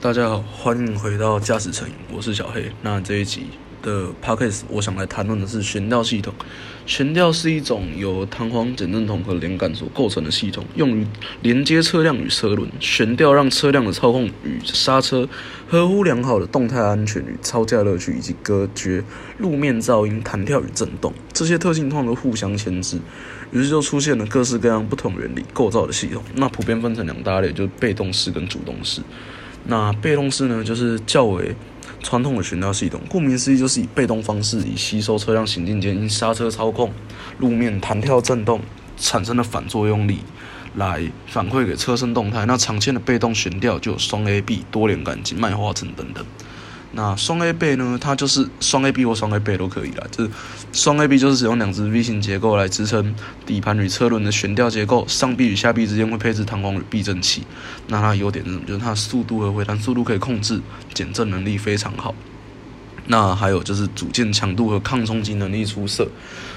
大家好，欢迎回到驾驶成瘾，我是小黑。那这一集的 podcast，我想来谈论的是悬吊系统。悬吊是一种由弹簧、减震筒和连杆所构成的系统，用于连接车辆与车轮。悬吊让车辆的操控与刹车合乎良好的动态安全与超驾乐趣，以及隔绝路面噪音、弹跳与震动。这些特性通常都互相牵制，于是就出现了各式各样不同原理构造的系统。那普遍分成两大类，就是被动式跟主动式。那被动式呢，就是较为传统的悬吊系统。顾名思义，就是以被动方式，以吸收车辆行进间因刹车操控、路面弹跳震动产生的反作用力，来反馈给车身动态。那常见的被动悬吊就有双 A B、多连杆及麦花臣等等。那双 A 背呢？它就是双 A B 或双 A 背都可以啦。就是双 A B 就是使用两只 V 型结构来支撑底盘与车轮的悬吊结构，上臂与下臂之间会配置弹簧与避震器。那它优点是什么？就是它的速度和回弹速度可以控制，减震能力非常好。那还有就是组件强度和抗冲击能力出色，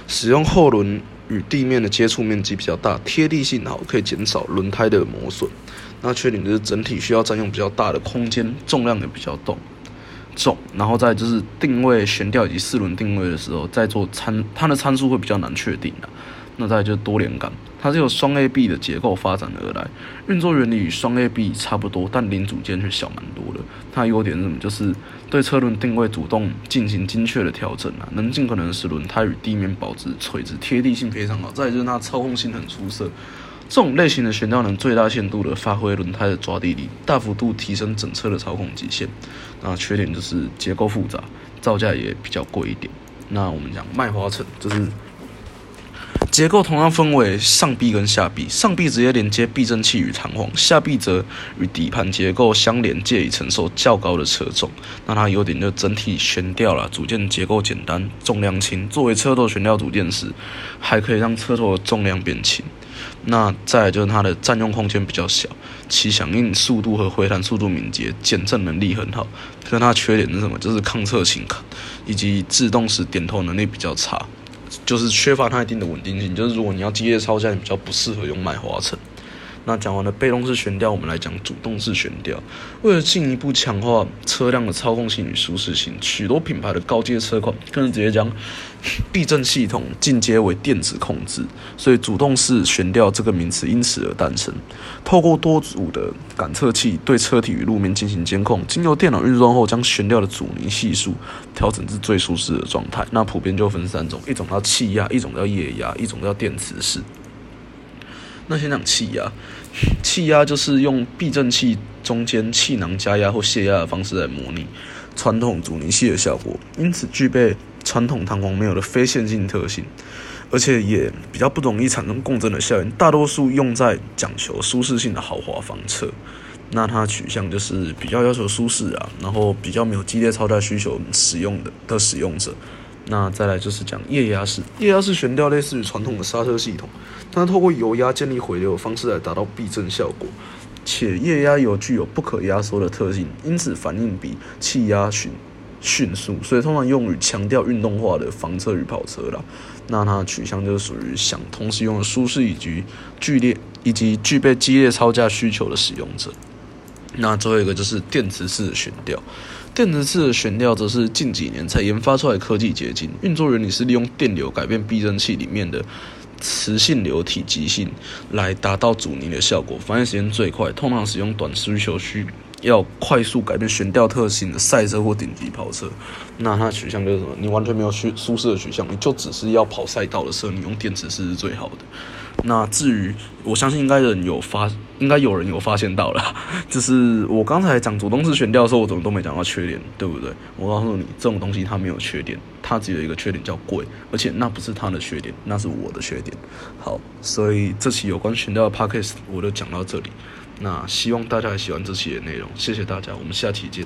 使用后轮与地面的接触面积比较大，贴地性好，可以减少轮胎的磨损。那缺点就是整体需要占用比较大的空间，重量也比较重。重，然后再就是定位悬吊以及四轮定位的时候，再做参它的参数会比较难确定的。那再就是多连杆，它是由双 A B 的结构发展而来，运作原理与双 A B 差不多，但零组件却小蛮多的。它优点是什么？就是对车轮定位主动进行精确的调整啊，能尽可能使轮胎与地面保持垂直，贴地性非常好。再就是它操控性很出色。这种类型的悬吊能最大限度的发挥轮胎的抓地力，大幅度提升整车的操控极限。那缺点就是结构复杂，造价也比较贵一点。那我们讲麦花臣，就是结构同样分为上臂跟下臂，上臂直接连接避震器与弹簧，下臂则与底盘结构相连，借以承受较高的车重。那它优点就整体悬吊啦，组件结构简单，重量轻。作为车头悬吊组件时，还可以让车头的重量变轻。那再就是它的占用空间比较小，其响应速度和回弹速度敏捷，减震能力很好。可它缺点是什么？就是抗侧倾以及制动时点头能力比较差，就是缺乏它一定的稳定性。就是如果你要激烈抄家，你比较不适合用麦花臣。那讲完了被动式悬吊，我们来讲主动式悬吊。为了进一步强化车辆的操控性与舒适性，许多品牌的高阶车款更是直接将避震系统进阶为电子控制，所以主动式悬吊这个名词因此而诞生。透过多组的感测器对车体与路面进行监控，经由电脑运算后，将悬吊的阻尼系数调整至最舒适的状态。那普遍就分三种：一种叫气压，一种叫液压，一种叫电磁式。那先讲气压，气压就是用避震器中间气囊加压或泄压的方式来模拟传统阻尼器的效果，因此具备传统弹簧没有的非线性特性，而且也比较不容易产生共振的效应。大多数用在讲求舒适性的豪华房车，那它取向就是比较要求舒适啊，然后比较没有激烈超大需求使用的的使用者。那再来就是讲液压式，液压式悬吊类似于传统的刹车系统，它透过油压建立回流的方式来达到避震效果，且液压油具有不可压缩的特性，因此反应比气压迅迅速，所以通常用于强调运动化的房车与跑车啦。那它的取向就是属于想同时用舒适以及剧烈以及具备激烈超价需求的使用者。那最后一个就是电磁式的悬吊。电磁式的悬吊则是近几年才研发出来的科技结晶，运作原理是利用电流改变避震器里面的磁性流体极性，来达到阻尼的效果，反应时间最快。通常使用短需求需要快速改变悬吊特性的赛车或顶级跑车。那它的取向就是什么？你完全没有舒舒适的取向，你就只是要跑赛道的时候，你用电磁式是最好的。那至于，我相信应该人有发，应该有人有发现到了，就是我刚才讲主动式悬吊的时候，我怎么都没讲到缺点，对不对？我告诉你，这种东西它没有缺点，它只有一个缺点叫贵，而且那不是它的缺点，那是我的缺点。好，所以这期有关悬吊的 podcast 我就讲到这里，那希望大家喜欢这期的内容，谢谢大家，我们下期见。